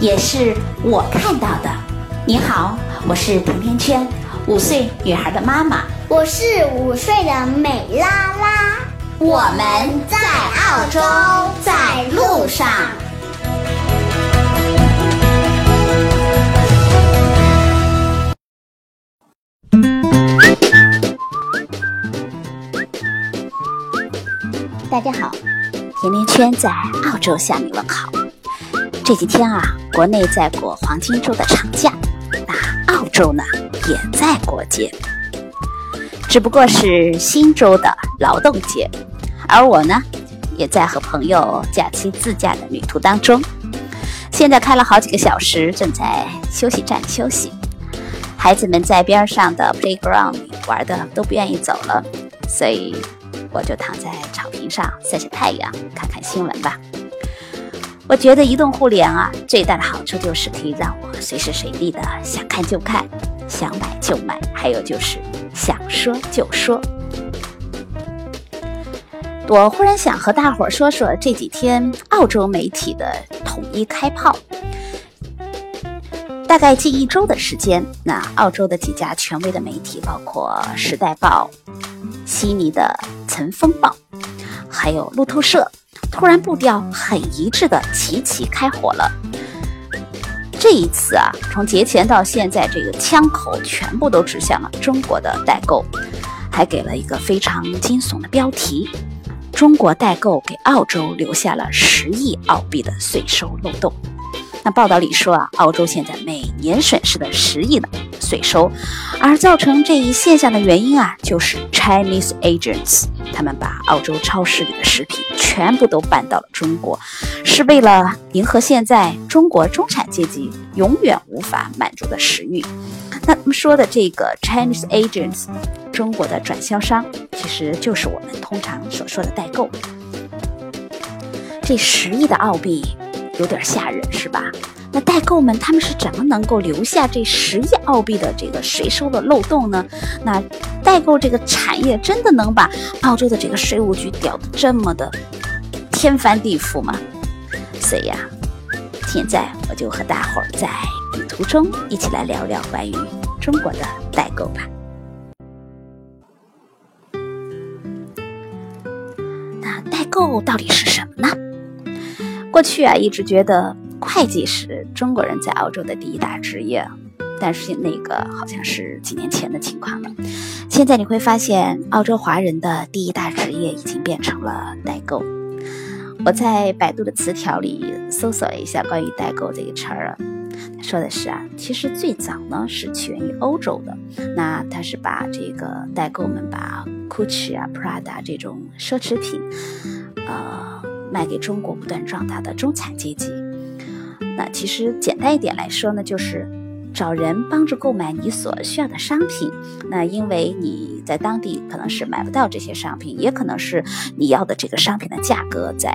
也是我看到的。你好，我是甜甜圈，五岁女孩的妈妈。我是五岁的美拉拉。我们在澳洲，在路上。大家好，甜甜圈在澳洲向你问好。这几天啊，国内在过黄金周的长假，那澳洲呢也在过节，只不过是新州的劳动节，而我呢也在和朋友假期自驾的旅途当中。现在开了好几个小时，正在休息站休息。孩子们在边上的 playground 里玩的都不愿意走了，所以。我就躺在草坪上晒晒太阳，看看新闻吧。我觉得移动互联啊，最大的好处就是可以让我随时随地的想看就看，想买就买，还有就是想说就说。我忽然想和大伙儿说说这几天澳洲媒体的统一开炮。大概近一周的时间，那澳洲的几家权威的媒体，包括《时代报》。悉尼的《晨风报》，还有路透社，突然步调很一致的齐齐开火了。这一次啊，从节前到现在，这个枪口全部都指向了中国的代购，还给了一个非常惊悚的标题：中国代购给澳洲留下了十亿澳币的税收漏洞。那报道里说啊，澳洲现在每年损失的十亿呢税收，而造成这一现象的原因啊，就是 Chinese agents，他们把澳洲超市里的食品全部都搬到了中国，是为了迎合现在中国中产阶级永远无法满足的食欲。那他们说的这个 Chinese agents，中国的转销商，其实就是我们通常所说的代购。这十亿的澳币。有点吓人是吧？那代购们他们是怎么能够留下这十亿澳币的这个税收的漏洞呢？那代购这个产业真的能把澳洲的这个税务局屌得这么的天翻地覆吗？所以呀，现在我就和大伙儿在旅途中一起来聊聊关于中国的代购吧。那代购到底是什么呢？过去啊，一直觉得会计是中国人在澳洲的第一大职业，但是那个好像是几年前的情况了。现在你会发现，澳洲华人的第一大职业已经变成了代购。我在百度的词条里搜索了一下关于代购这个词儿，说的是啊，其实最早呢是起源于欧洲的，那他是把这个代购们把 Gucci 啊、Prada 这种奢侈品，呃。卖给中国不断壮大的中产阶级。那其实简单一点来说呢，就是找人帮助购买你所需要的商品。那因为你在当地可能是买不到这些商品，也可能是你要的这个商品的价格在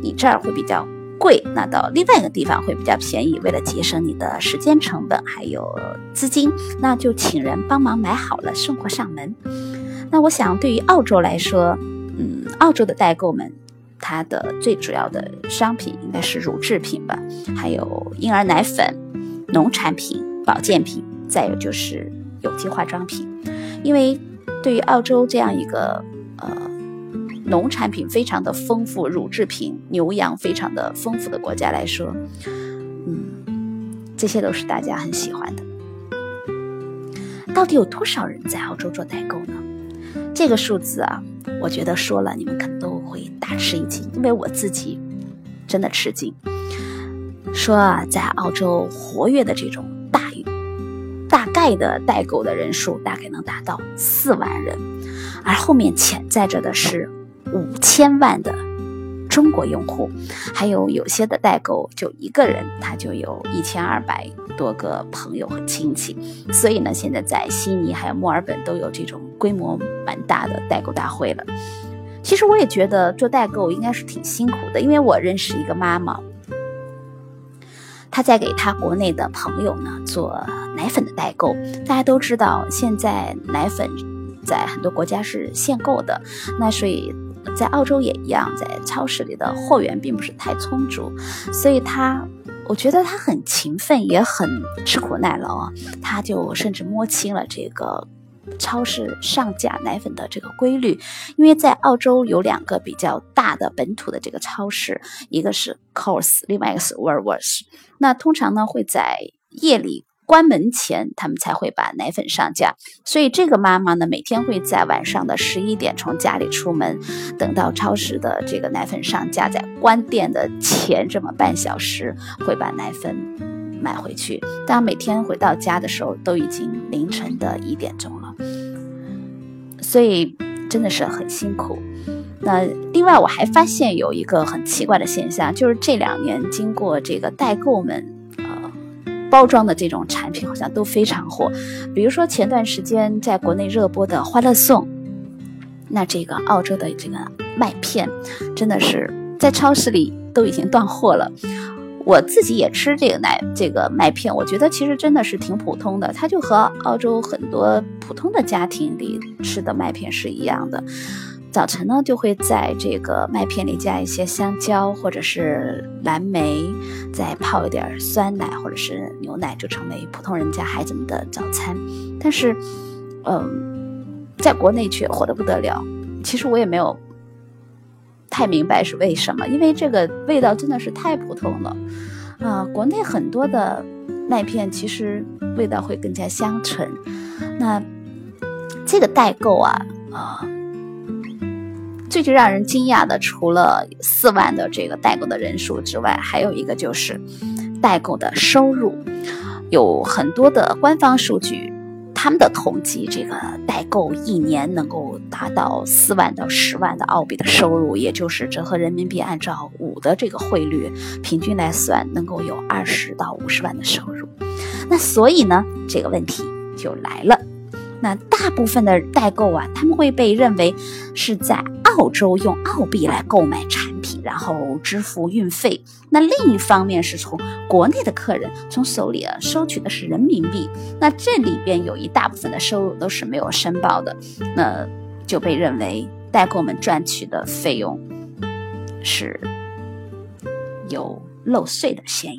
你这儿会比较贵，那到另外一个地方会比较便宜。为了节省你的时间成本还有资金，那就请人帮忙买好了送货上门。那我想对于澳洲来说，嗯，澳洲的代购们。它的最主要的商品应该是乳制品吧，还有婴儿奶粉、农产品、保健品，再有就是有机化妆品。因为对于澳洲这样一个呃农产品非常的丰富、乳制品、牛羊非常的丰富的国家来说，嗯，这些都是大家很喜欢的。到底有多少人在澳洲做代购呢？这个数字啊，我觉得说了你们可能都会大吃一惊，因为我自己真的吃惊。说啊，在澳洲活跃的这种大大概的代购的人数大概能达到四万人，而后面潜在着的是五千万的中国用户，还有有些的代购就一个人他就有一千二百多个朋友和亲戚，所以呢，现在在悉尼还有墨尔本都有这种规模蛮大的代购大会了。其实我也觉得做代购应该是挺辛苦的，因为我认识一个妈妈，她在给她国内的朋友呢做奶粉的代购。大家都知道，现在奶粉在很多国家是限购的，那所以。在澳洲也一样，在超市里的货源并不是太充足，所以她，我觉得他很勤奋，也很吃苦耐劳啊。他就甚至摸清了这个超市上架奶粉的这个规律，因为在澳洲有两个比较大的本土的这个超市，一个是 Coles，另外一个是 Woolworths。那通常呢会在夜里。关门前，他们才会把奶粉上架。所以这个妈妈呢，每天会在晚上的十一点从家里出门，等到超市的这个奶粉上架，在关店的前这么半小时，会把奶粉买回去。当每天回到家的时候，都已经凌晨的一点钟了。所以真的是很辛苦。那另外，我还发现有一个很奇怪的现象，就是这两年经过这个代购们。呃包装的这种产品好像都非常火，比如说前段时间在国内热播的《欢乐颂》，那这个澳洲的这个麦片，真的是在超市里都已经断货了。我自己也吃这个奶这个麦片，我觉得其实真的是挺普通的，它就和澳洲很多普通的家庭里吃的麦片是一样的。早晨呢，就会在这个麦片里加一些香蕉或者是蓝莓，再泡一点酸奶或者是牛奶，就成为普通人家孩子们的早餐。但是，嗯，在国内却火得不得了。其实我也没有太明白是为什么，因为这个味道真的是太普通了。啊，国内很多的麦片其实味道会更加香醇。那这个代购啊，啊。最最让人惊讶的，除了四万的这个代购的人数之外，还有一个就是代购的收入。有很多的官方数据，他们的统计，这个代购一年能够达到四万到十万的澳币的收入，也就是折合人民币按照五的这个汇率平均来算，能够有二十到五十万的收入。那所以呢，这个问题就来了。那大部分的代购啊，他们会被认为是在澳洲用澳币来购买产，然后支付运费。那另一方面是从国内的客人从手里啊收取的是人民币。那这里边有一大部分的收入都是没有申报的，那就被认为代购们赚取的费用是有漏税的嫌疑。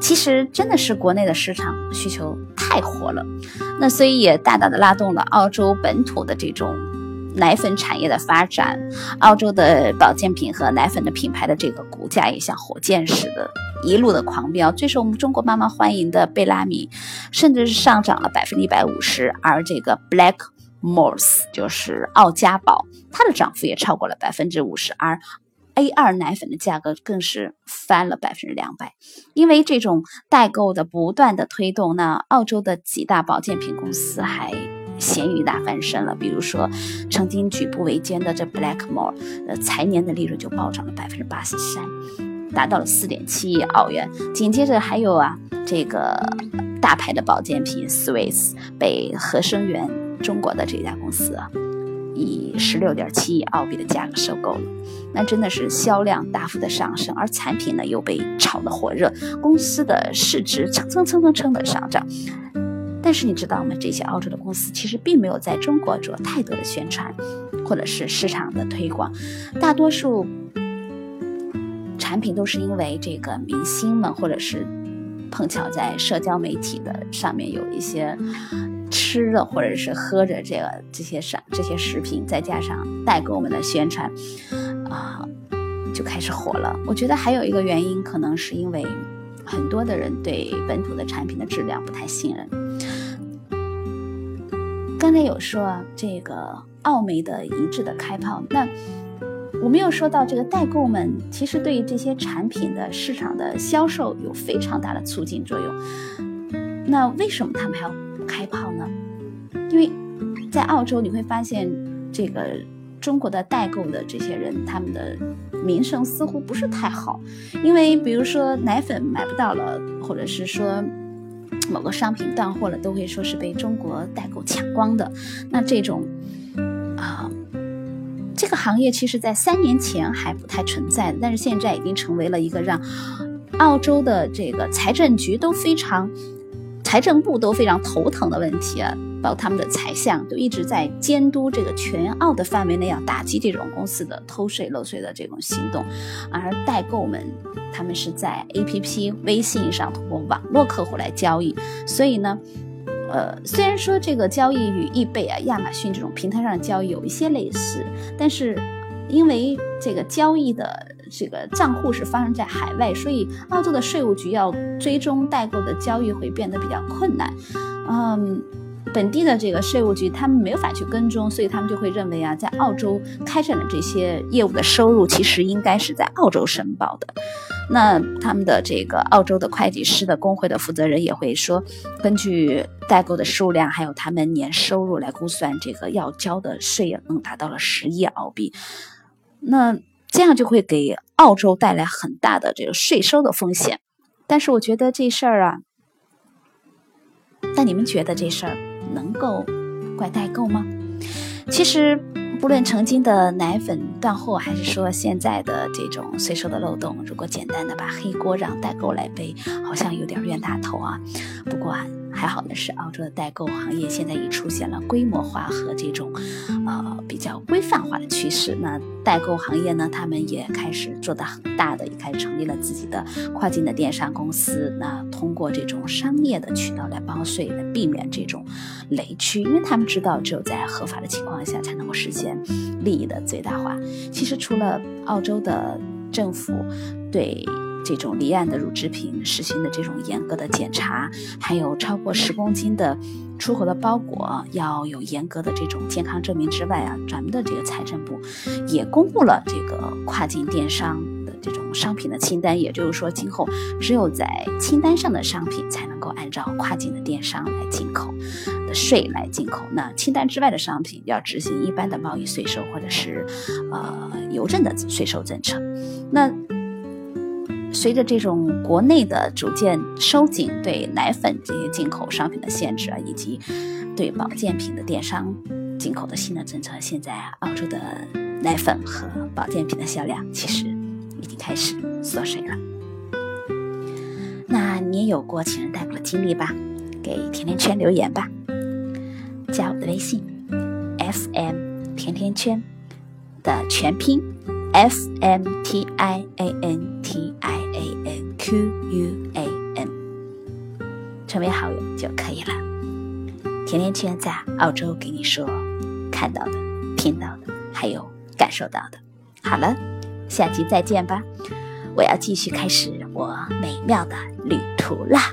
其实真的是国内的市场需求太火了，那所以也大大的拉动了澳洲本土的这种奶粉产业的发展，澳洲的保健品和奶粉的品牌的这个股价也像火箭似的，一路的狂飙。最受我们中国妈妈欢迎的贝拉米，甚至是上涨了百分之一百五十，而这个 Black Moss 就是澳佳宝，它的涨幅也超过了百分之五十，而。A 二奶粉的价格更是翻了百分之两百，因为这种代购的不断的推动，那澳洲的几大保健品公司还咸鱼大翻身了。比如说，曾经举步维艰的这 Blackmore，呃，财年的利润就暴涨了百分之八十三，达到了四点七亿澳元。紧接着还有啊，这个大牌的保健品 Swiss 被合生元中国的这家公司啊。以十六点七亿澳币的价格收购了，那真的是销量大幅的上升，而产品呢又被炒得火热，公司的市值蹭蹭蹭蹭蹭的上涨。但是你知道吗？这些澳洲的公司其实并没有在中国做太多的宣传，或者是市场的推广，大多数产品都是因为这个明星们，或者是碰巧在社交媒体的上面有一些。吃的或者是喝着这个这些商这些食品，再加上代购们的宣传，啊，就开始火了。我觉得还有一个原因，可能是因为很多的人对本土的产品的质量不太信任。刚才有说这个澳媒的一致的开炮，那我们又说到这个代购们其实对于这些产品的市场的销售有非常大的促进作用。那为什么他们还要？开炮呢？因为在澳洲你会发现，这个中国的代购的这些人，他们的名声似乎不是太好，因为比如说奶粉买不到了，或者是说某个商品断货了，都会说是被中国代购抢光的。那这种啊，这个行业其实在三年前还不太存在，但是现在已经成为了一个让澳洲的这个财政局都非常。财政部都非常头疼的问题，包括他们的财相都一直在监督这个全澳的范围内要打击这种公司的偷税漏税的这种行动，而代购们他们是在 A P P 微信上通过网络客户来交易，所以呢，呃，虽然说这个交易与易贝啊、亚马逊这种平台上的交易有一些类似，但是因为这个交易的。这个账户是发生在海外，所以澳洲的税务局要追踪代购的交易会变得比较困难。嗯，本地的这个税务局他们没法去跟踪，所以他们就会认为啊，在澳洲开展的这些业务的收入其实应该是在澳洲申报的。那他们的这个澳洲的会计师的工会的负责人也会说，根据代购的数量还有他们年收入来估算，这个要交的税能达到了十亿澳币。那。这样就会给澳洲带来很大的这个税收的风险，但是我觉得这事儿啊，那你们觉得这事儿能够怪代购吗？其实，不论曾经的奶粉断货，还是说现在的这种税收的漏洞，如果简单的把黑锅让代购来背，好像有点冤大头啊。不过啊，还好的是，澳洲的代购行业现在已出现了规模化和这种，呃，比较规范化的趋势。那代购行业呢，他们也开始做得很大的，也开始成立了自己的跨境的电商公司。那通过这种商业的渠道来包税，来避免这种雷区，因为他们知道，只有在合法的情况下才能够实现利益的最大化。其实，除了澳洲的政府对。这种离岸的乳制品实行的这种严格的检查，还有超过十公斤的出口的包裹要有严格的这种健康证明之外啊，咱们的这个财政部也公布了这个跨境电商的这种商品的清单。也就是说，今后只有在清单上的商品才能够按照跨境的电商来进口的税来进口。那清单之外的商品要执行一般的贸易税收或者是呃邮政的税收政策。那。随着这种国内的逐渐收紧对奶粉这些进口商品的限制啊，以及对保健品的电商进口的新的政策，现在澳洲的奶粉和保健品的销量其实已经开始缩水了。那你也有过请人代购的经历吧？给甜甜圈留言吧，加我的微信，FM 甜甜圈的全拼，F M T I A N T I。QUAM，成为好友就可以了。甜甜圈在澳洲给你说看到的、听到的，还有感受到的。好了，下集再见吧！我要继续开始我美妙的旅途啦。